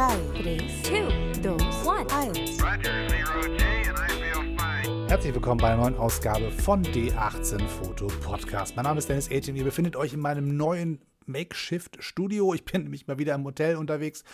3, 2, 1. Herzlich willkommen bei einer neuen Ausgabe von D18 Foto Podcast. Mein Name ist Dennis Aitken. Ihr befindet euch in meinem neuen Makeshift-Studio. Ich bin nämlich mal wieder im Hotel unterwegs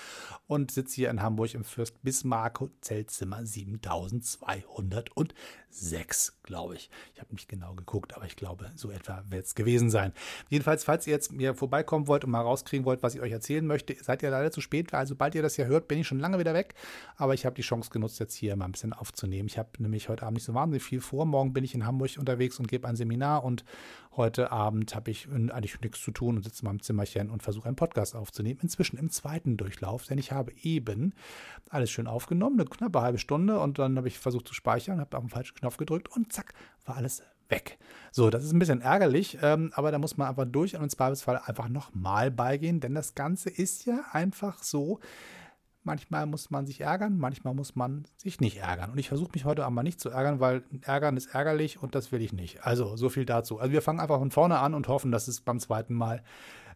und sitze hier in Hamburg im Fürst Bismarck Hotelzimmer 7206, glaube ich. Ich habe nicht genau geguckt, aber ich glaube, so etwa wird es gewesen sein. Jedenfalls, falls ihr jetzt mir vorbeikommen wollt und mal rauskriegen wollt, was ich euch erzählen möchte, seid ihr leider zu spät, weil sobald ihr das ja hört, bin ich schon lange wieder weg. Aber ich habe die Chance genutzt, jetzt hier mal ein bisschen aufzunehmen. Ich habe nämlich heute Abend nicht so wahnsinnig viel vor. Morgen bin ich in Hamburg unterwegs und gebe ein Seminar und heute Abend habe ich eigentlich nichts zu tun und sitze in meinem Zimmerchen und versuche einen Podcast aufzunehmen. Inzwischen im zweiten Durchlauf, denn ich habe eben alles schön aufgenommen, eine knappe halbe Stunde und dann habe ich versucht zu speichern, habe auf den falschen Knopf gedrückt und zack, war alles weg. So, das ist ein bisschen ärgerlich, ähm, aber da muss man einfach durch und im Zweifelsfall einfach nochmal beigehen, denn das Ganze ist ja einfach so, Manchmal muss man sich ärgern, manchmal muss man sich nicht ärgern. Und ich versuche mich heute aber nicht zu ärgern, weil ärgern ist ärgerlich und das will ich nicht. Also so viel dazu. Also wir fangen einfach von vorne an und hoffen, dass es beim zweiten Mal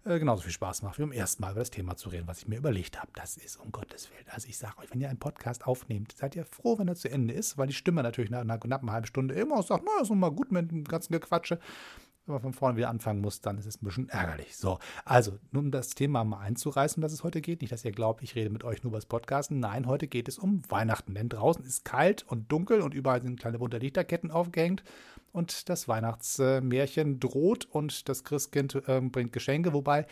äh, genauso viel Spaß macht wie beim ersten Mal über das Thema zu reden, was ich mir überlegt habe. Das ist um Gottes Willen. Also ich sage euch, wenn ihr einen Podcast aufnehmt, seid ihr froh, wenn er zu Ende ist, weil die Stimme natürlich nach einer knappen halben Stunde immer sagt, na, ist noch mal gut mit dem ganzen Gequatsche wenn man von vorne wieder anfangen muss, dann ist es ein bisschen ärgerlich. So, also, nur um das Thema mal einzureißen, dass es heute geht. Nicht, dass ihr glaubt, ich rede mit euch nur über das Podcasten. Nein, heute geht es um Weihnachten. Denn draußen ist kalt und dunkel und überall sind kleine bunte Lichterketten aufgehängt. Und das Weihnachtsmärchen droht und das Christkind äh, bringt Geschenke. Wobei,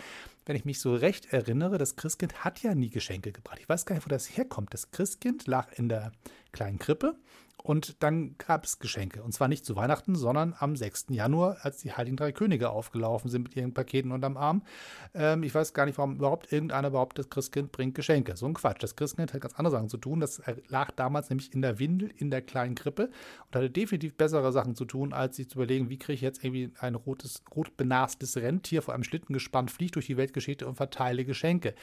wenn ich mich so recht erinnere, das Christkind hat ja nie Geschenke gebracht. Ich weiß gar nicht, wo das herkommt. Das Christkind lag in der kleinen Krippe und dann gab es Geschenke. Und zwar nicht zu Weihnachten, sondern am 6. Januar, als die Heiligen Drei Könige aufgelaufen sind mit ihren Paketen unterm Arm. Ähm, ich weiß gar nicht, warum überhaupt irgendeiner behauptet, das Christkind bringt Geschenke. So ein Quatsch. Das Christkind hat ganz andere Sachen zu tun. Das lag damals nämlich in der Windel, in der kleinen Krippe und hatte definitiv bessere Sachen zu tun, als sich zu überlegen, wie kriege ich jetzt irgendwie ein rotes, rot benastes Rentier vor einem Schlitten gespannt, fliegt durch die Weltgeschichte und verteile Geschenke.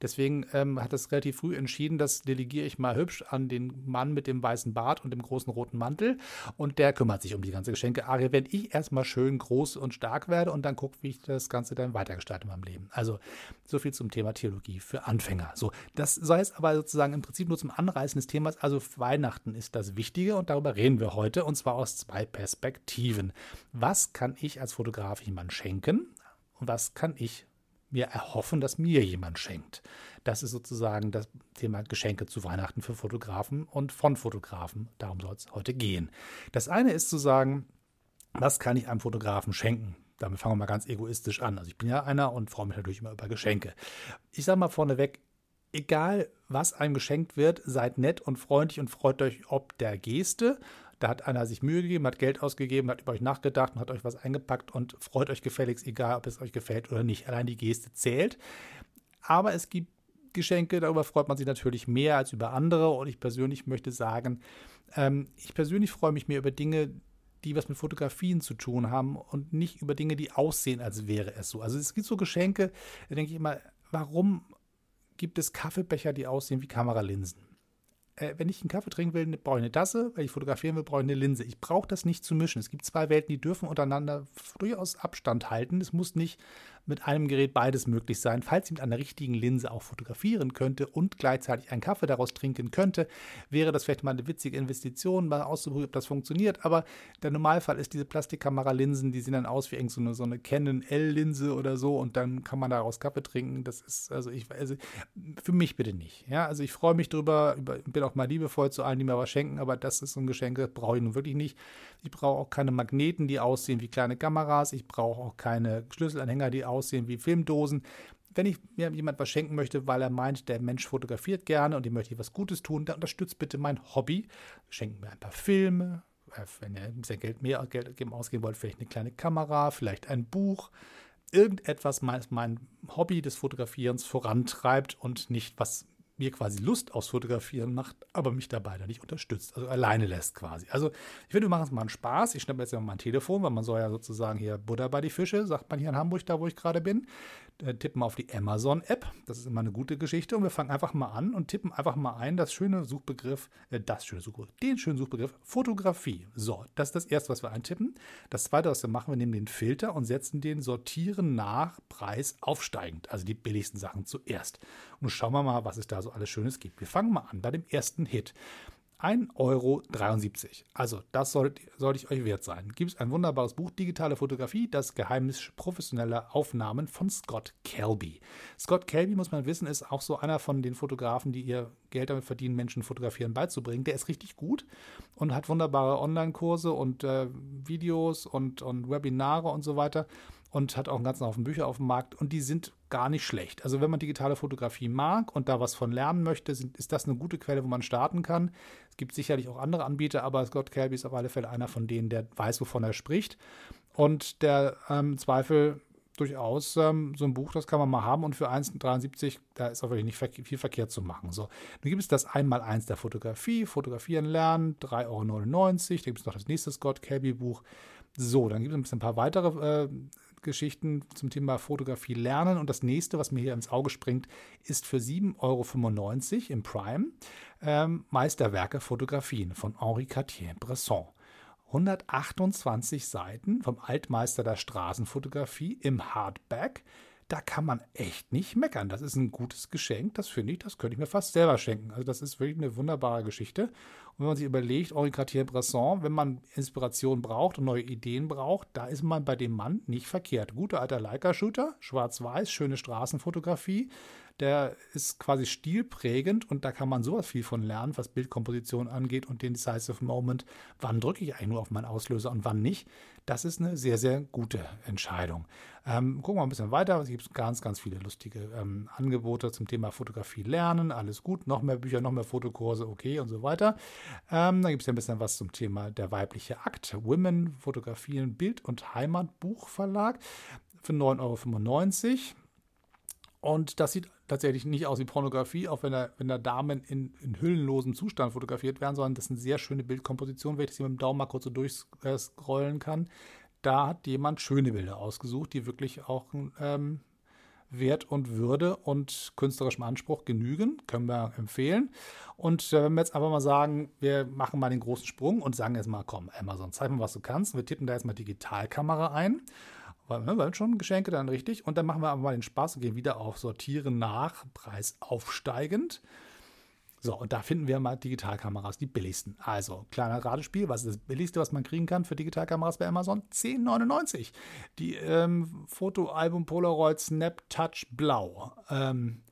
Deswegen ähm, hat das relativ früh entschieden, das delegiere ich mal hübsch an den Mann mit dem weißen Bart und dem großen roten Mantel und der kümmert sich um die ganze Geschenke-Arie, wenn ich erstmal schön groß und stark werde und dann gucke, wie ich das Ganze dann weitergestalte in meinem Leben. Also so viel zum Thema Theologie für Anfänger. So, das sei es aber sozusagen im Prinzip nur zum Anreißen des Themas. Also Weihnachten ist das Wichtige und darüber reden wir heute und zwar aus zwei Perspektiven. Was kann ich als Fotograf jemand schenken und was kann ich mir erhoffen, dass mir jemand schenkt. Das ist sozusagen das Thema Geschenke zu Weihnachten für Fotografen und von Fotografen. Darum soll es heute gehen. Das eine ist zu sagen, was kann ich einem Fotografen schenken? Damit fangen wir mal ganz egoistisch an. Also ich bin ja einer und freue mich natürlich immer über Geschenke. Ich sage mal vorneweg, egal was einem geschenkt wird, seid nett und freundlich und freut euch ob der Geste. Da hat einer sich Mühe gegeben, hat Geld ausgegeben, hat über euch nachgedacht und hat euch was eingepackt und freut euch gefälligst, egal ob es euch gefällt oder nicht. Allein die Geste zählt. Aber es gibt Geschenke, darüber freut man sich natürlich mehr als über andere. Und ich persönlich möchte sagen, ähm, ich persönlich freue mich mehr über Dinge, die was mit Fotografien zu tun haben und nicht über Dinge, die aussehen, als wäre es so. Also es gibt so Geschenke, da denke ich immer, warum gibt es Kaffeebecher, die aussehen wie Kameralinsen? Äh, wenn ich einen Kaffee trinken will, brauche ich eine Tasse. Wenn ich fotografieren will, brauche ich eine Linse. Ich brauche das nicht zu mischen. Es gibt zwei Welten, die dürfen untereinander durchaus Abstand halten. Es muss nicht mit einem Gerät beides möglich sein. Falls ich mit einer richtigen Linse auch fotografieren könnte und gleichzeitig einen Kaffee daraus trinken könnte, wäre das vielleicht mal eine witzige Investition, mal auszuprobieren, ob das funktioniert. Aber der Normalfall ist diese Plastikkamera-Linsen, die sehen dann aus wie so eine, so eine Canon L-Linse oder so und dann kann man daraus Kaffee trinken. Das ist, also ich, also für mich bitte nicht. Ja, also ich freue mich drüber, über, bin auch mal liebevoll zu allen, die mir was schenken, aber das ist so ein Geschenk, das brauche ich nun wirklich nicht. Ich brauche auch keine Magneten, die aussehen wie kleine Kameras. Ich brauche auch keine Schlüsselanhänger, die aussehen aussehen wie Filmdosen. Wenn ich mir jemand was schenken möchte, weil er meint, der Mensch fotografiert gerne und ihm möchte ich was Gutes tun, dann unterstützt bitte mein Hobby. Schenken mir ein paar Filme, äh, wenn ihr ein bisschen Geld mehr Geld ausgeben wollt, vielleicht eine kleine Kamera, vielleicht ein Buch. Irgendetwas, was mein Hobby des Fotografierens vorantreibt und nicht, was mir quasi Lust aufs Fotografieren macht, aber mich dabei da nicht unterstützt, also alleine lässt quasi. Also ich finde, wir machen es mal einen Spaß. Ich schnappe jetzt mal mein Telefon, weil man soll ja sozusagen hier Butter bei die Fische, sagt man hier in Hamburg, da wo ich gerade bin. Äh, tippen auf die Amazon-App. Das ist immer eine gute Geschichte. Und wir fangen einfach mal an und tippen einfach mal ein das schöne Suchbegriff, äh, das schöne Suchbegriff, den schönen Suchbegriff Fotografie. So, das ist das erste, was wir eintippen. Das zweite, was wir machen, wir nehmen den Filter und setzen den Sortieren nach Preis aufsteigend. Also die billigsten Sachen zuerst. Und schauen wir mal, was es da so alles Schönes gibt. Wir fangen mal an bei dem ersten Hit. 1,73 Euro. Also, das sollte, ich euch wert sein. Gibt es ein wunderbares Buch, Digitale Fotografie, das Geheimnis professioneller Aufnahmen von Scott Kelby. Scott Kelby, muss man wissen, ist auch so einer von den Fotografen, die ihr Geld damit verdienen, Menschen fotografieren beizubringen. Der ist richtig gut und hat wunderbare Online-Kurse und äh, Videos und, und Webinare und so weiter und hat auch einen ganzen Haufen Bücher auf dem Markt und die sind gar nicht schlecht. Also wenn man digitale Fotografie mag und da was von lernen möchte, sind, ist das eine gute Quelle, wo man starten kann. Es gibt sicherlich auch andere Anbieter, aber Scott Kelby ist auf alle Fälle einer von denen, der weiß, wovon er spricht und der ähm, Zweifel durchaus ähm, so ein Buch, das kann man mal haben und für 1,73, da ist auch wirklich nicht viel verkehrt zu machen. So, dann gibt es das Einmaleins der Fotografie, Fotografieren lernen, 3,99 Euro. Dann gibt es noch das nächste Scott Kelby Buch. So, dann gibt es ein paar weitere äh, Geschichten zum Thema Fotografie lernen. Und das nächste, was mir hier ins Auge springt, ist für 7,95 Euro im Prime ähm, Meisterwerke Fotografien von Henri Cartier-Bresson. 128 Seiten vom Altmeister der Straßenfotografie im Hardback da kann man echt nicht meckern. Das ist ein gutes Geschenk, das finde ich, das könnte ich mir fast selber schenken. Also das ist wirklich eine wunderbare Geschichte. Und wenn man sich überlegt, Henri Cartier-Bresson, wenn man Inspiration braucht und neue Ideen braucht, da ist man bei dem Mann nicht verkehrt. Guter alter Leica-Shooter, schwarz-weiß, schöne Straßenfotografie, der ist quasi stilprägend und da kann man sowas viel von lernen, was Bildkomposition angeht und den Decisive Moment. Wann drücke ich eigentlich nur auf meinen Auslöser und wann nicht? Das ist eine sehr, sehr gute Entscheidung. Ähm, gucken wir ein bisschen weiter. Es gibt ganz, ganz viele lustige ähm, Angebote zum Thema Fotografie lernen. Alles gut. Noch mehr Bücher, noch mehr Fotokurse, okay und so weiter. Ähm, dann gibt es ja ein bisschen was zum Thema der weibliche Akt. Women, Fotografien, Bild- und Heimatbuchverlag für 9,95 Euro. Und das sieht tatsächlich nicht aus wie Pornografie, auch wenn da, wenn da Damen in, in hüllenlosem Zustand fotografiert werden, sondern das ist eine sehr schöne Bildkomposition, wenn ich das mit dem Daumen mal kurz so durchscrollen kann. Da hat jemand schöne Bilder ausgesucht, die wirklich auch ähm, Wert und Würde und künstlerischem Anspruch genügen, können wir empfehlen. Und äh, wenn wir jetzt aber mal sagen, wir machen mal den großen Sprung und sagen jetzt mal, komm, Amazon, zeig mal, was du kannst. Wir tippen da jetzt mal Digitalkamera ein weil ne, haben schon Geschenke dann richtig. Und dann machen wir aber mal den Spaß und gehen wieder auf Sortieren nach, Preis aufsteigend. So, und da finden wir mal Digitalkameras, die billigsten. Also, kleiner Ratespiel, was ist das billigste, was man kriegen kann für Digitalkameras bei Amazon? 10,99. Die ähm, Fotoalbum Polaroid Snap Touch Blau. Ähm,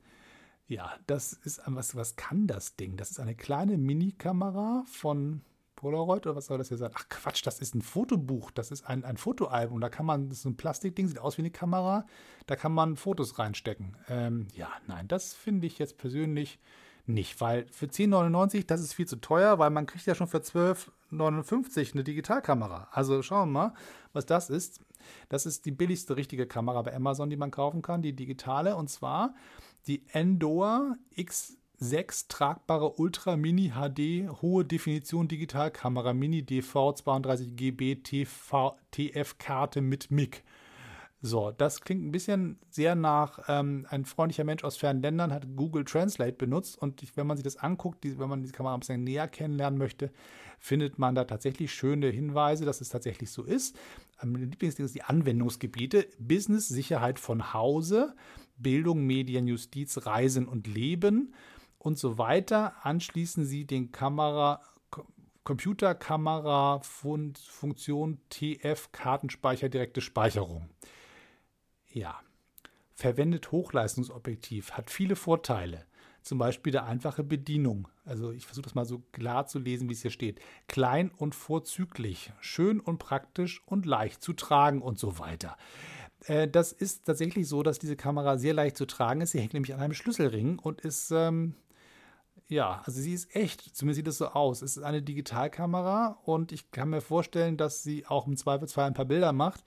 ja, das ist, was, was kann das Ding? Das ist eine kleine Mini-Kamera von Polaroid oder was soll das hier sein? Ach Quatsch, das ist ein Fotobuch, das ist ein, ein Fotoalbum. Da kann man, das ist ein Plastikding, sieht aus wie eine Kamera, da kann man Fotos reinstecken. Ähm, ja, nein, das finde ich jetzt persönlich nicht, weil für 10,99 das ist viel zu teuer, weil man kriegt ja schon für 12,59 eine Digitalkamera. Also schauen wir mal, was das ist. Das ist die billigste richtige Kamera bei Amazon, die man kaufen kann, die digitale, und zwar die Endor X 6 tragbare Ultra Mini HD hohe Definition Digitalkamera Mini DV 32 GB TF Karte mit MIG. So, das klingt ein bisschen sehr nach ähm, ein freundlicher Mensch aus fernen Ländern hat Google Translate benutzt und ich, wenn man sich das anguckt, die, wenn man die Kamera ein bisschen näher kennenlernen möchte, findet man da tatsächlich schöne Hinweise, dass es tatsächlich so ist. Mein Lieblingsding ist die Anwendungsgebiete Business, Sicherheit von Hause, Bildung, Medien, Justiz, Reisen und Leben und so weiter. Anschließen Sie den Kamera, Computerkamera Funktion TF Kartenspeicher direkte Speicherung. Ja, verwendet Hochleistungsobjektiv, hat viele Vorteile. Zum Beispiel der einfache Bedienung. Also ich versuche das mal so klar zu lesen, wie es hier steht. Klein und vorzüglich, schön und praktisch und leicht zu tragen und so weiter. Äh, das ist tatsächlich so, dass diese Kamera sehr leicht zu tragen ist. Sie hängt nämlich an einem Schlüsselring und ist ähm, ja, also sie ist echt, zumindest sieht es so aus. Es ist eine Digitalkamera und ich kann mir vorstellen, dass sie auch im Zweifelsfall ein paar Bilder macht.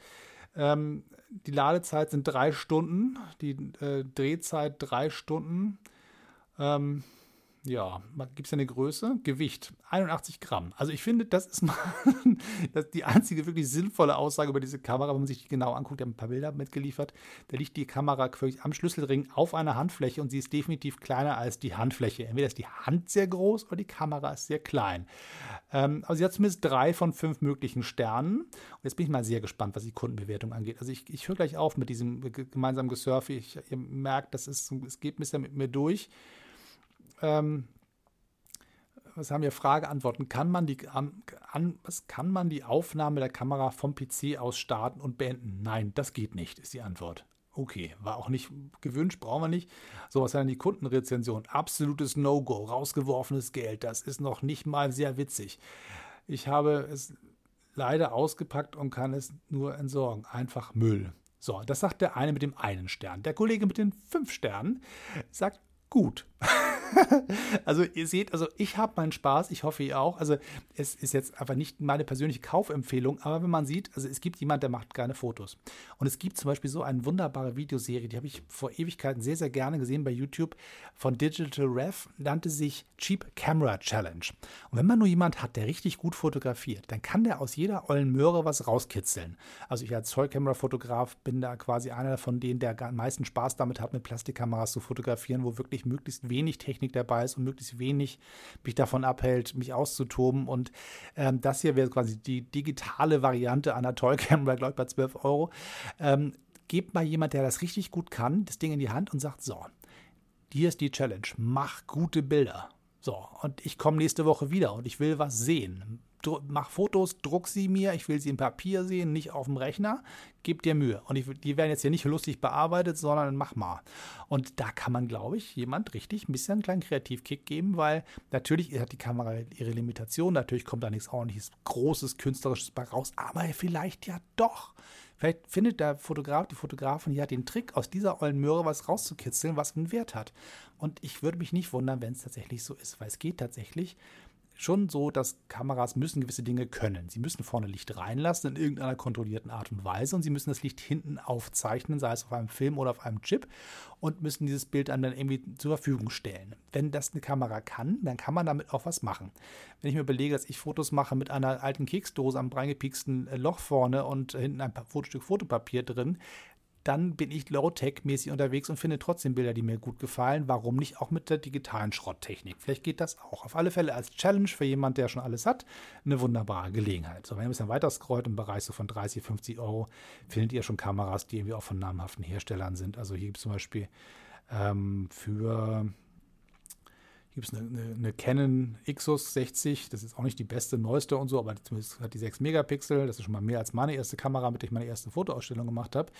Ähm, die Ladezeit sind drei Stunden, die äh, Drehzeit drei Stunden. Ähm, ja, gibt es eine Größe? Gewicht 81 Gramm. Also ich finde, das ist mal das die einzige wirklich sinnvolle Aussage über diese Kamera, wenn man sich die genau anguckt. Ich habe ein paar Bilder mitgeliefert. Da liegt die Kamera am Schlüsselring auf einer Handfläche und sie ist definitiv kleiner als die Handfläche. Entweder ist die Hand sehr groß oder die Kamera ist sehr klein. Ähm, aber sie hat zumindest drei von fünf möglichen Sternen. Und jetzt bin ich mal sehr gespannt, was die Kundenbewertung angeht. Also ich, ich höre gleich auf mit diesem gemeinsamen Gesurfe. Ich, ihr merkt, das ist, es geht ein bisschen mit mir durch ähm, was haben wir Frage, Antworten. Kann man, die, an, was, kann man die Aufnahme der Kamera vom PC aus starten und beenden? Nein, das geht nicht, ist die Antwort. Okay, war auch nicht gewünscht, brauchen wir nicht. So, was dann die Kundenrezension? Absolutes No-Go, rausgeworfenes Geld. Das ist noch nicht mal sehr witzig. Ich habe es leider ausgepackt und kann es nur entsorgen. Einfach Müll. So, das sagt der eine mit dem einen Stern. Der Kollege mit den fünf Sternen sagt gut. also ihr seht, also ich habe meinen Spaß, ich hoffe ihr auch. Also es ist jetzt einfach nicht meine persönliche Kaufempfehlung, aber wenn man sieht, also es gibt jemand, der macht gerne Fotos. Und es gibt zum Beispiel so eine wunderbare Videoserie, die habe ich vor Ewigkeiten sehr, sehr gerne gesehen bei YouTube von Digital Rev, nannte sich Cheap Camera Challenge. Und wenn man nur jemand hat, der richtig gut fotografiert, dann kann der aus jeder ollen Möhre was rauskitzeln. Also ich als Zollkamera-Fotograf bin da quasi einer von denen, der am meisten Spaß damit hat, mit Plastikkameras zu fotografieren, wo wirklich möglichst wenig Technik Technik dabei ist und möglichst wenig mich davon abhält, mich auszutoben. Und ähm, das hier wäre quasi die digitale Variante einer Toy-Camera, glaube ich, bei 12 Euro. Ähm, gebt mal jemand, der das richtig gut kann, das Ding in die Hand und sagt, so, hier ist die Challenge, mach gute Bilder. So, und ich komme nächste Woche wieder und ich will was sehen mach Fotos, druck sie mir, ich will sie im Papier sehen, nicht auf dem Rechner, gib dir Mühe. Und ich, die werden jetzt hier nicht lustig bearbeitet, sondern mach mal. Und da kann man, glaube ich, jemand richtig ein bisschen einen kleinen Kreativkick geben, weil natürlich hat die Kamera ihre Limitation, natürlich kommt da nichts ordentliches, großes, künstlerisches bei raus, aber vielleicht ja doch. Vielleicht findet der Fotograf, die Fotografin ja den Trick, aus dieser ollen Möhre was rauszukitzeln, was einen Wert hat. Und ich würde mich nicht wundern, wenn es tatsächlich so ist, weil es geht tatsächlich schon so, dass Kameras müssen gewisse Dinge können. Sie müssen vorne Licht reinlassen in irgendeiner kontrollierten Art und Weise und sie müssen das Licht hinten aufzeichnen, sei es auf einem Film oder auf einem Chip und müssen dieses Bild dann, dann irgendwie zur Verfügung stellen. Wenn das eine Kamera kann, dann kann man damit auch was machen. Wenn ich mir überlege, dass ich Fotos mache mit einer alten Keksdose am reingepixten Loch vorne und hinten ein Stück Fotopapier drin, dann bin ich Low-Tech-mäßig unterwegs und finde trotzdem Bilder, die mir gut gefallen. Warum nicht auch mit der digitalen Schrotttechnik? Vielleicht geht das auch. Auf alle Fälle als Challenge für jemanden, der schon alles hat, eine wunderbare Gelegenheit. So, wenn ihr ein bisschen weiter scrollt im Bereich so von 30, 50 Euro, findet ihr schon Kameras, die irgendwie auch von namhaften Herstellern sind. Also hier gibt es zum Beispiel ähm, für gibt es eine, eine, eine, Canon Xus 60, das ist auch nicht die beste, neueste und so, aber zumindest hat die 6 Megapixel, das ist schon mal mehr als meine erste Kamera, mit der ich meine erste Fotoausstellung gemacht habe,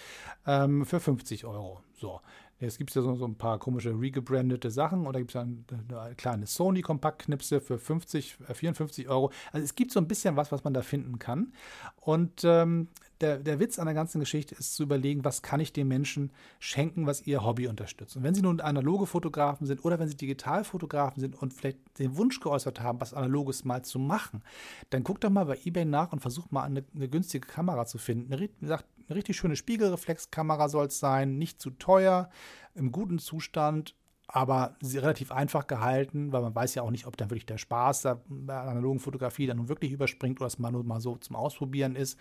ähm, für 50 Euro. So, Jetzt gibt es ja so, so, ein paar komische regebrandete Sachen oder gibt es eine, eine kleine Sony-Kompaktknipse für 50, 54 äh, Euro. Also es gibt so ein bisschen was, was man da finden kann. Und ähm, der, der Witz an der ganzen Geschichte ist zu überlegen, was kann ich den Menschen schenken, was ihr Hobby unterstützt. Und wenn sie nun analoge Fotografen sind oder wenn sie Digitalfotografen sind und vielleicht den Wunsch geäußert haben, was Analoges mal zu machen, dann guckt doch mal bei eBay nach und versucht mal eine, eine günstige Kamera zu finden. Eine, sagt, eine richtig schöne Spiegelreflexkamera soll es sein, nicht zu teuer, im guten Zustand aber relativ einfach gehalten, weil man weiß ja auch nicht, ob dann wirklich der Spaß der analogen Fotografie dann nun wirklich überspringt oder es mal nur mal so zum Ausprobieren ist.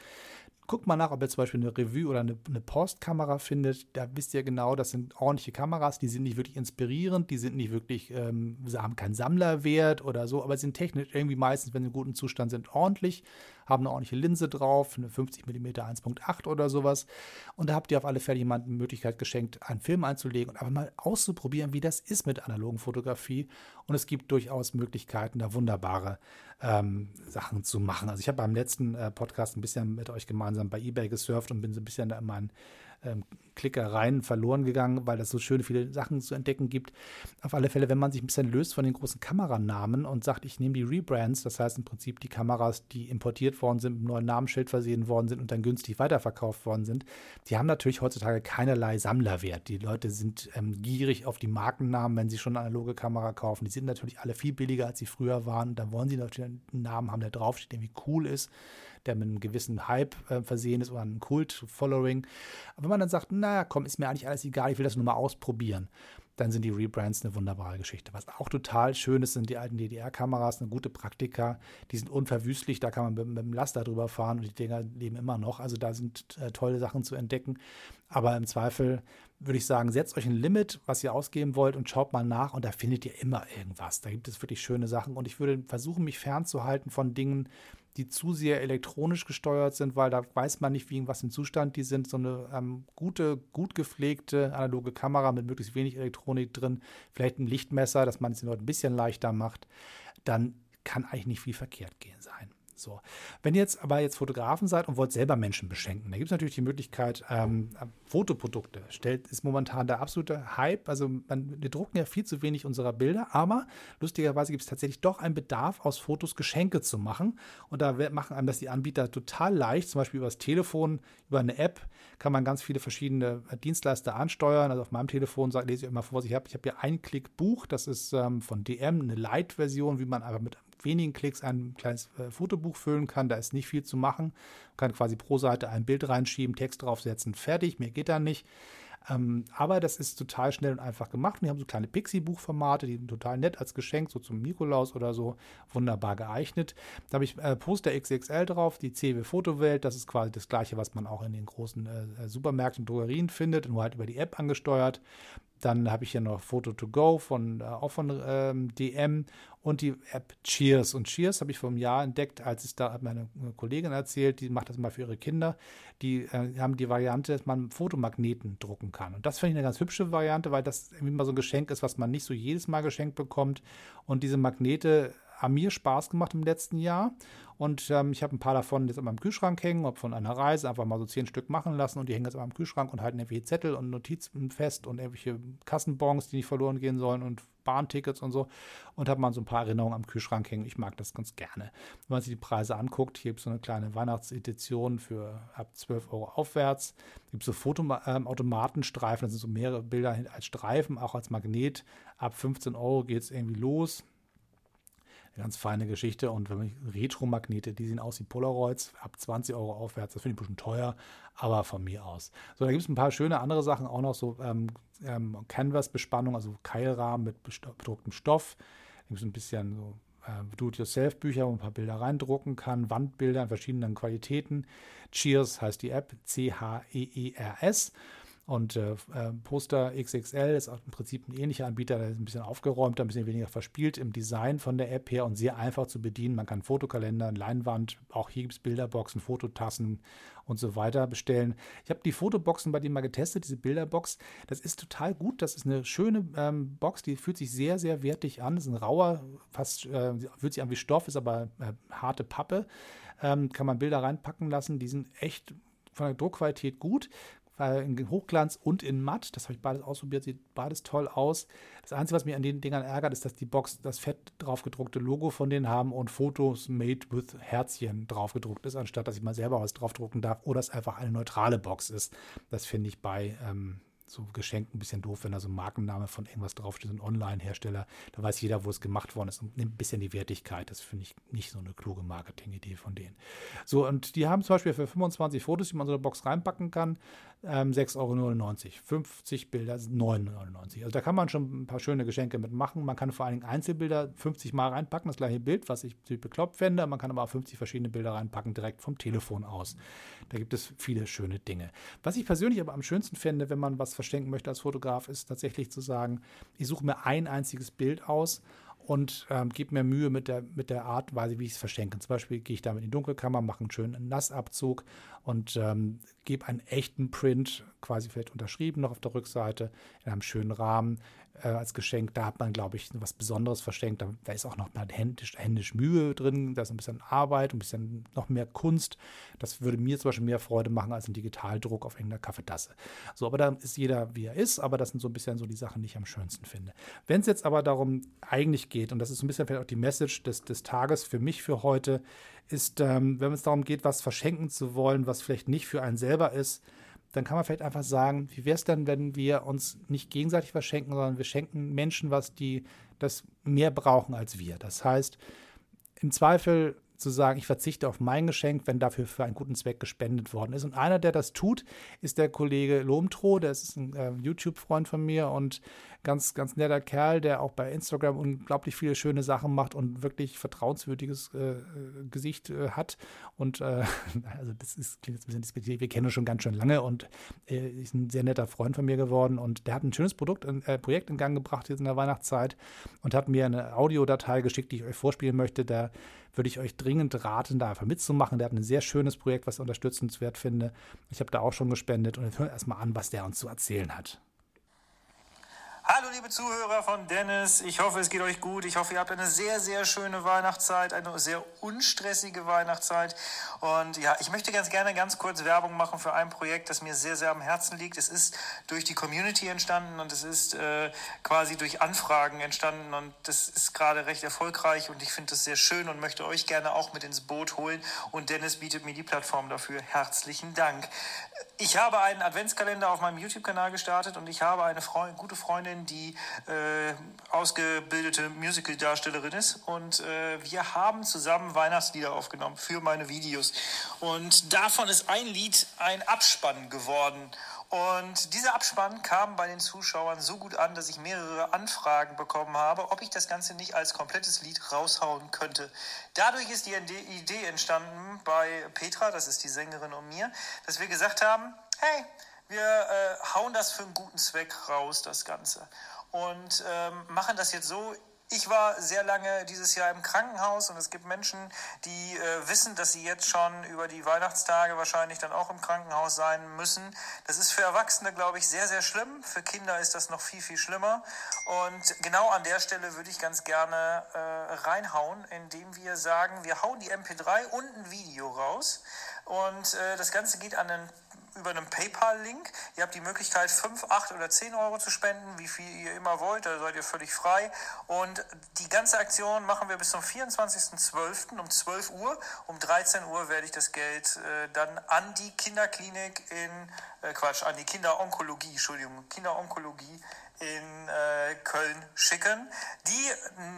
Guckt mal nach, ob ihr zum Beispiel eine Revue oder eine, eine Postkamera findet. Da wisst ihr genau, das sind ordentliche Kameras, die sind nicht wirklich inspirierend, die sind nicht wirklich, ähm, haben keinen Sammlerwert oder so, aber sind technisch irgendwie meistens, wenn sie in gutem Zustand sind, ordentlich haben eine ordentliche Linse drauf, eine 50 mm 1.8 oder sowas. Und da habt ihr auf alle Fälle jemandem die Möglichkeit geschenkt, einen Film einzulegen und einfach mal auszuprobieren, wie das ist mit analogen Fotografie. Und es gibt durchaus Möglichkeiten, da wunderbare ähm, Sachen zu machen. Also ich habe beim letzten äh, Podcast ein bisschen mit euch gemeinsam bei eBay gesurft und bin so ein bisschen da in meinen Klickereien verloren gegangen, weil es so schöne viele Sachen zu entdecken gibt. Auf alle Fälle, wenn man sich ein bisschen löst von den großen Kameranamen und sagt, ich nehme die Rebrands, das heißt im Prinzip die Kameras, die importiert worden sind, mit einem neuen Namensschild versehen worden sind und dann günstig weiterverkauft worden sind, die haben natürlich heutzutage keinerlei Sammlerwert. Die Leute sind ähm, gierig auf die Markennamen, wenn sie schon eine analoge Kamera kaufen. Die sind natürlich alle viel billiger, als sie früher waren. Dann wollen sie natürlich einen Namen haben, der draufsteht, der irgendwie cool ist der mit einem gewissen Hype äh, versehen ist oder einem Kult-Following. Aber wenn man dann sagt, naja, komm, ist mir eigentlich alles egal, ich will das nur mal ausprobieren dann sind die Rebrands eine wunderbare Geschichte. Was auch total schön ist, sind die alten DDR-Kameras, eine gute Praktika. Die sind unverwüstlich, da kann man mit, mit dem Laster drüber fahren und die Dinger leben immer noch. Also da sind äh, tolle Sachen zu entdecken. Aber im Zweifel würde ich sagen, setzt euch ein Limit, was ihr ausgeben wollt und schaut mal nach und da findet ihr immer irgendwas. Da gibt es wirklich schöne Sachen und ich würde versuchen, mich fernzuhalten von Dingen, die zu sehr elektronisch gesteuert sind, weil da weiß man nicht, wie in was im Zustand die sind. So eine ähm, gute, gut gepflegte analoge Kamera mit möglichst wenig Elektronik drin, vielleicht ein Lichtmesser, dass man es den Leuten ein bisschen leichter macht, dann kann eigentlich nicht viel verkehrt gehen sein. So. Wenn ihr jetzt aber jetzt Fotografen seid und wollt selber Menschen beschenken, da gibt es natürlich die Möglichkeit, ähm, Fotoprodukte. Stellt, ist momentan der absolute Hype. Also man, wir drucken ja viel zu wenig unserer Bilder, aber lustigerweise gibt es tatsächlich doch einen Bedarf, aus Fotos Geschenke zu machen. Und da machen einem das die Anbieter total leicht. Zum Beispiel über das Telefon, über eine App kann man ganz viele verschiedene Dienstleister ansteuern. Also auf meinem Telefon lese ich immer vor, ich habe ich hab hier ein Klick-Buch, das ist ähm, von DM, eine Light-Version, wie man aber mit wenigen Klicks ein kleines äh, Fotobuch füllen kann. Da ist nicht viel zu machen. Man kann quasi pro Seite ein Bild reinschieben, Text draufsetzen, fertig. Mehr geht da nicht. Ähm, aber das ist total schnell und einfach gemacht. Und die haben so kleine Pixie-Buchformate, die sind total nett als Geschenk, so zum Nikolaus oder so, wunderbar geeignet. Da habe ich äh, Poster XXL drauf, die CW Fotowelt. Das ist quasi das gleiche, was man auch in den großen äh, Supermärkten und Drogerien findet, nur halt über die App angesteuert. Dann habe ich hier noch Photo to Go von, äh, auch von ähm, DM und die App Cheers. Und Cheers habe ich vor einem Jahr entdeckt, als es da meine Kollegin erzählt, die macht das mal für ihre Kinder. Die äh, haben die Variante, dass man Fotomagneten drucken kann. Und das finde ich eine ganz hübsche Variante, weil das irgendwie mal so ein Geschenk ist, was man nicht so jedes Mal geschenkt bekommt. Und diese Magnete haben mir Spaß gemacht im letzten Jahr. Und ähm, ich habe ein paar davon jetzt an meinem Kühlschrank hängen, ob von einer Reise, einfach mal so zehn Stück machen lassen und die hängen jetzt an meinem Kühlschrank und halten irgendwelche Zettel und Notizen fest und irgendwelche Kassenbons, die nicht verloren gehen sollen und Bahntickets und so. Und habe mal so ein paar Erinnerungen am Kühlschrank hängen. Ich mag das ganz gerne. Wenn man sich die Preise anguckt, hier gibt es so eine kleine Weihnachtsedition für ab 12 Euro aufwärts. Gibt es so Fotoautomatenstreifen, ähm, das sind so mehrere Bilder als Streifen, auch als Magnet. Ab 15 Euro geht es irgendwie los ganz feine Geschichte. Und wenn man Retro-Magnete, die sehen aus wie Polaroids, ab 20 Euro aufwärts, das finde ich ein bisschen teuer, aber von mir aus. So, da gibt es ein paar schöne andere Sachen, auch noch so ähm, ähm, Canvas-Bespannung, also Keilrahmen mit bedrucktem Stoff. Da gibt es ein bisschen so äh, Do-it-yourself-Bücher, wo man ein paar Bilder reindrucken kann, Wandbilder in verschiedenen Qualitäten. Cheers heißt die App, C-H-E-E-R-S. Und äh, äh Poster XXL ist im Prinzip ein ähnlicher Anbieter, der ist ein bisschen aufgeräumter, ein bisschen weniger verspielt im Design von der App her und sehr einfach zu bedienen. Man kann Fotokalender, Leinwand, auch hier gibt es Bilderboxen, Fototassen und so weiter bestellen. Ich habe die Fotoboxen bei denen mal getestet, diese Bilderbox. Das ist total gut. Das ist eine schöne ähm, Box, die fühlt sich sehr, sehr wertig an. Das ist ein rauer, fast äh, fühlt sich an wie Stoff, ist aber äh, harte Pappe. Ähm, kann man Bilder reinpacken lassen. Die sind echt von der Druckqualität gut in Hochglanz und in Matt. Das habe ich beides ausprobiert, sieht beides toll aus. Das Einzige, was mich an den Dingern ärgert, ist, dass die Box das fett draufgedruckte Logo von denen haben und Fotos made with Herzchen draufgedruckt ist, anstatt dass ich mal selber was draufdrucken darf oder es einfach eine neutrale Box ist. Das finde ich bei ähm, so geschenkt ein bisschen doof, wenn da so ein Markenname von irgendwas draufsteht, so ein Online-Hersteller. Da weiß jeder, wo es gemacht worden ist und nimmt ein bisschen die Wertigkeit. Das finde ich nicht so eine kluge Marketing-Idee von denen. So, und die haben zum Beispiel für 25 Fotos, die man so eine Box reinpacken kann, ähm, 6,99 Euro. 50 Bilder 9,99 Euro. Also da kann man schon ein paar schöne Geschenke mitmachen. Man kann vor allen Dingen Einzelbilder 50 Mal reinpacken, das gleiche Bild, was ich bekloppt fände. Man kann aber auch 50 verschiedene Bilder reinpacken, direkt vom Telefon aus. Da gibt es viele schöne Dinge. Was ich persönlich aber am schönsten fände, wenn man was verschenken möchte als Fotograf, ist tatsächlich zu sagen, ich suche mir ein einziges Bild aus und ähm, gebe mir Mühe mit der, mit der Art und Weise, wie ich es verschenke. Zum Beispiel gehe ich damit in die Dunkelkammer, mache einen schönen Nassabzug und ähm, gebe einen echten Print, quasi vielleicht unterschrieben noch auf der Rückseite, in einem schönen Rahmen äh, als Geschenk. Da hat man, glaube ich, was Besonderes verschenkt. Da, da, ist auch noch mal händisch, händisch Mühe drin, da ist ein bisschen Arbeit, ein bisschen noch mehr Kunst. Das würde mir zum Beispiel mehr Freude machen als ein Digitaldruck auf irgendeiner Kaffeetasse. So, aber da ist jeder, wie er ist, aber das sind so ein bisschen so die Sachen, die ich am schönsten finde. Wenn es jetzt aber darum eigentlich geht, und das ist so ein bisschen vielleicht auch die Message des, des Tages für mich für heute, ist, ähm, wenn es darum geht, was verschenken zu wollen, was vielleicht nicht für einen selber ist, dann kann man vielleicht einfach sagen, wie wäre es denn, wenn wir uns nicht gegenseitig verschenken, sondern wir schenken Menschen was, die das mehr brauchen als wir. Das heißt, im Zweifel zu sagen, ich verzichte auf mein Geschenk, wenn dafür für einen guten Zweck gespendet worden ist. Und einer, der das tut, ist der Kollege Lomtro, der ist ein äh, YouTube-Freund von mir und ganz, ganz netter Kerl, der auch bei Instagram unglaublich viele schöne Sachen macht und wirklich vertrauenswürdiges äh, Gesicht äh, hat. Und äh, also das ist, klingt jetzt ein bisschen despektierlich, wir kennen uns schon ganz schön lange und äh, ist ein sehr netter Freund von mir geworden. Und der hat ein schönes Produkt, äh, Projekt in Gang gebracht jetzt in der Weihnachtszeit und hat mir eine Audiodatei geschickt, die ich euch vorspielen möchte. Da würde ich euch dringend raten, da einfach mitzumachen. Der hat ein sehr schönes Projekt, was ich unterstützenswert finde. Ich habe da auch schon gespendet und wir erstmal an, was der uns zu erzählen hat. Hallo liebe Zuhörer von Dennis, ich hoffe es geht euch gut. Ich hoffe ihr habt eine sehr, sehr schöne Weihnachtszeit, eine sehr unstressige Weihnachtszeit. Und ja, ich möchte ganz gerne ganz kurz Werbung machen für ein Projekt, das mir sehr, sehr am Herzen liegt. Es ist durch die Community entstanden und es ist äh, quasi durch Anfragen entstanden und das ist gerade recht erfolgreich und ich finde das sehr schön und möchte euch gerne auch mit ins Boot holen und Dennis bietet mir die Plattform dafür. Herzlichen Dank. Ich habe einen Adventskalender auf meinem YouTube-Kanal gestartet und ich habe eine Freund, gute Freundin, die äh, ausgebildete Musical-Darstellerin ist. Und äh, wir haben zusammen Weihnachtslieder aufgenommen für meine Videos. Und davon ist ein Lied ein Abspann geworden. Und dieser Abspann kam bei den Zuschauern so gut an, dass ich mehrere Anfragen bekommen habe, ob ich das Ganze nicht als komplettes Lied raushauen könnte. Dadurch ist die Idee entstanden bei Petra, das ist die Sängerin und mir, dass wir gesagt haben, hey, wir äh, hauen das für einen guten Zweck raus, das Ganze. Und ähm, machen das jetzt so, ich war sehr lange dieses Jahr im Krankenhaus und es gibt Menschen, die äh, wissen, dass sie jetzt schon über die Weihnachtstage wahrscheinlich dann auch im Krankenhaus sein müssen. Das ist für Erwachsene, glaube ich, sehr, sehr schlimm. Für Kinder ist das noch viel, viel schlimmer. Und genau an der Stelle würde ich ganz gerne äh, reinhauen, indem wir sagen, wir hauen die MP3 und ein Video raus. Und äh, das Ganze geht an einen über einen PayPal-Link. Ihr habt die Möglichkeit, 5, 8 oder 10 Euro zu spenden, wie viel ihr immer wollt, da seid ihr völlig frei. Und die ganze Aktion machen wir bis zum 24.12. um 12 Uhr. Um 13 Uhr werde ich das Geld äh, dann an die Kinderklinik in, äh, Quatsch, an die Kinderonkologie, Entschuldigung, Kinderonkologie in äh, Köln schicken. Die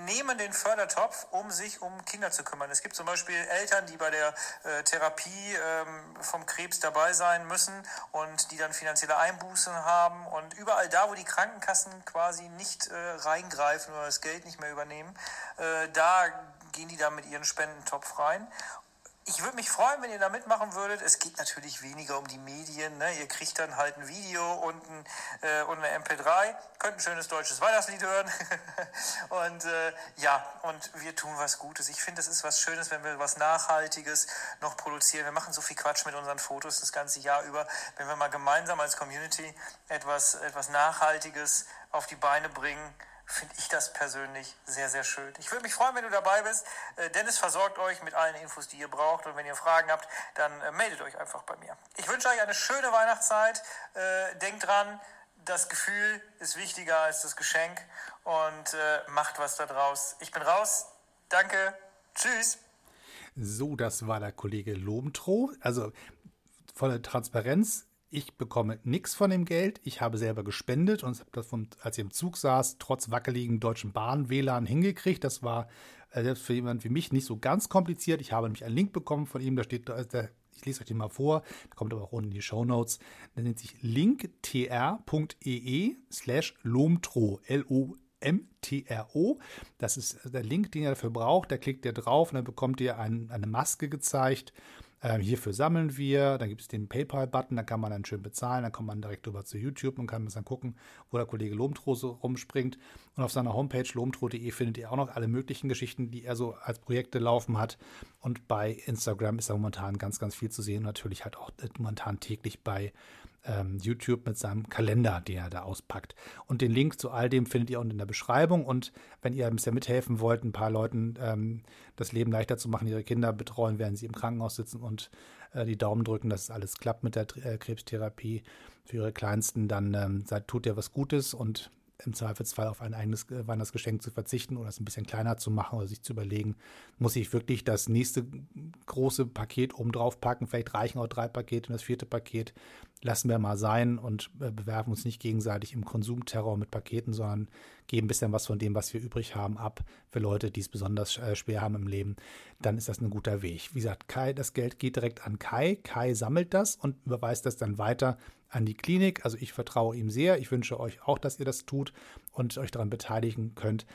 nehmen den Fördertopf, um sich um Kinder zu kümmern. Es gibt zum Beispiel Eltern, die bei der äh, Therapie ähm, vom Krebs dabei sein müssen und die dann finanzielle Einbußen haben. Und überall da, wo die Krankenkassen quasi nicht äh, reingreifen oder das Geld nicht mehr übernehmen, äh, da gehen die dann mit ihren Spendentopf rein. Ich würde mich freuen, wenn ihr da mitmachen würdet. Es geht natürlich weniger um die Medien. Ne? Ihr kriegt dann halt ein Video und, ein, äh, und eine MP3, könnt ein schönes deutsches Weihnachtslied hören. und äh, ja, und wir tun was Gutes. Ich finde, es ist was Schönes, wenn wir was Nachhaltiges noch produzieren. Wir machen so viel Quatsch mit unseren Fotos das ganze Jahr über. Wenn wir mal gemeinsam als Community etwas, etwas Nachhaltiges auf die Beine bringen, finde ich das persönlich sehr, sehr schön. Ich würde mich freuen, wenn du dabei bist. Äh, Dennis versorgt euch mit allen Infos, die ihr braucht. Und wenn ihr Fragen habt, dann äh, meldet euch einfach bei mir. Ich wünsche euch eine schöne Weihnachtszeit. Äh, denkt dran, das Gefühl ist wichtiger als das Geschenk. Und macht was da draus. Ich bin raus. Danke. Tschüss. So, das war der Kollege Lomtro. Also volle Transparenz ich bekomme nichts von dem Geld. Ich habe selber gespendet und habe das, von, als ich im Zug saß, trotz wackeligen deutschen Bahn-WLAN hingekriegt. Das war äh, selbst für jemanden wie mich nicht so ganz kompliziert. Ich habe nämlich einen Link bekommen von ihm, da steht, da, ich lese euch den mal vor, der kommt aber auch unten in die Show Notes. Der nennt sich linktr.ee slash lomtro, L-O-M-T-R-O. Das ist der Link, den ihr dafür braucht. Da klickt ihr drauf und dann bekommt ihr ein, eine Maske gezeigt ähm, hierfür sammeln wir, dann gibt es den PayPal-Button, da kann man dann schön bezahlen, dann kommt man direkt rüber zu YouTube und kann dann gucken, wo der Kollege Lomtro so rumspringt. Und auf seiner Homepage lomtro.de findet ihr auch noch alle möglichen Geschichten, die er so als Projekte laufen hat. Und bei Instagram ist da momentan ganz, ganz viel zu sehen. Natürlich halt auch momentan täglich bei ähm, YouTube mit seinem Kalender, den er da auspackt. Und den Link zu all dem findet ihr unten in der Beschreibung. Und wenn ihr ein bisschen mithelfen wollt, ein paar Leuten ähm, das Leben leichter zu machen, ihre Kinder betreuen, während sie im Krankenhaus sitzen und äh, die Daumen drücken, dass es alles klappt mit der äh, Krebstherapie für ihre Kleinsten, dann ähm, seid, tut ihr was Gutes und im Zweifelsfall auf ein eigenes äh, Weihnachtsgeschenk zu verzichten oder es ein bisschen kleiner zu machen oder sich zu überlegen, muss ich wirklich das nächste große Paket oben drauf packen? Vielleicht reichen auch drei Pakete und das vierte Paket lassen wir mal sein und äh, bewerfen uns nicht gegenseitig im Konsumterror mit Paketen, sondern geben ein bisschen was von dem, was wir übrig haben, ab für Leute, die es besonders äh, schwer haben im Leben. Dann ist das ein guter Weg. Wie gesagt, Kai, das Geld geht direkt an Kai. Kai sammelt das und überweist das dann weiter an die Klinik. Also ich vertraue ihm sehr. Ich wünsche euch auch, dass ihr das tut und euch daran beteiligen könnt.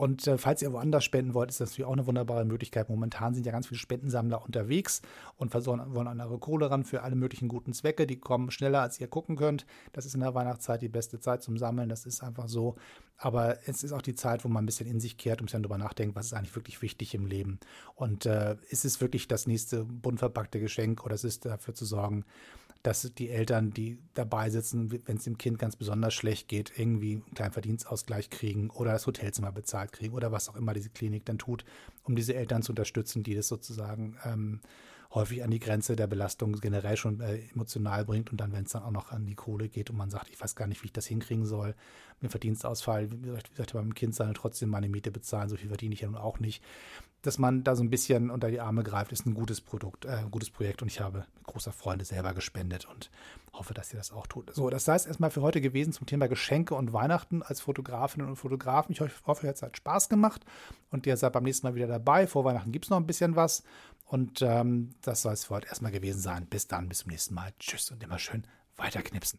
Und äh, falls ihr woanders spenden wollt, ist das natürlich auch eine wunderbare Möglichkeit. Momentan sind ja ganz viele Spendensammler unterwegs und wollen an eure Kohle ran für alle möglichen guten Zwecke. Die kommen schneller, als ihr gucken könnt. Das ist in der Weihnachtszeit die beste Zeit zum Sammeln. Das ist einfach so. Aber es ist auch die Zeit, wo man ein bisschen in sich kehrt und ein bisschen darüber nachdenkt, was ist eigentlich wirklich wichtig im Leben. Und äh, ist es wirklich das nächste bunt verpackte Geschenk oder ist es dafür zu sorgen, dass die Eltern, die dabei sitzen, wenn es dem Kind ganz besonders schlecht geht, irgendwie einen kleinen Verdienstausgleich kriegen oder das Hotelzimmer bezahlt kriegen oder was auch immer diese Klinik dann tut, um diese Eltern zu unterstützen, die das sozusagen ähm, häufig an die Grenze der Belastung generell schon äh, emotional bringt und dann, wenn es dann auch noch an die Kohle geht und man sagt, ich weiß gar nicht, wie ich das hinkriegen soll, mit Verdienstausfall, wie gesagt, beim Kind sein trotzdem meine Miete bezahlen, so viel verdiene ich ja nun auch nicht. Dass man da so ein bisschen unter die Arme greift, ist ein gutes Produkt, äh, ein gutes Projekt und ich habe mit großer Freude selber gespendet und hoffe, dass ihr das auch tut. So, das sei es erstmal für heute gewesen zum Thema Geschenke und Weihnachten als Fotografinnen und Fotografen. Ich hoffe, es hat Spaß gemacht und ihr seid beim nächsten Mal wieder dabei. Vor Weihnachten gibt es noch ein bisschen was und ähm, das soll es für heute erstmal gewesen sein. Bis dann, bis zum nächsten Mal. Tschüss und immer schön weiterknipsen.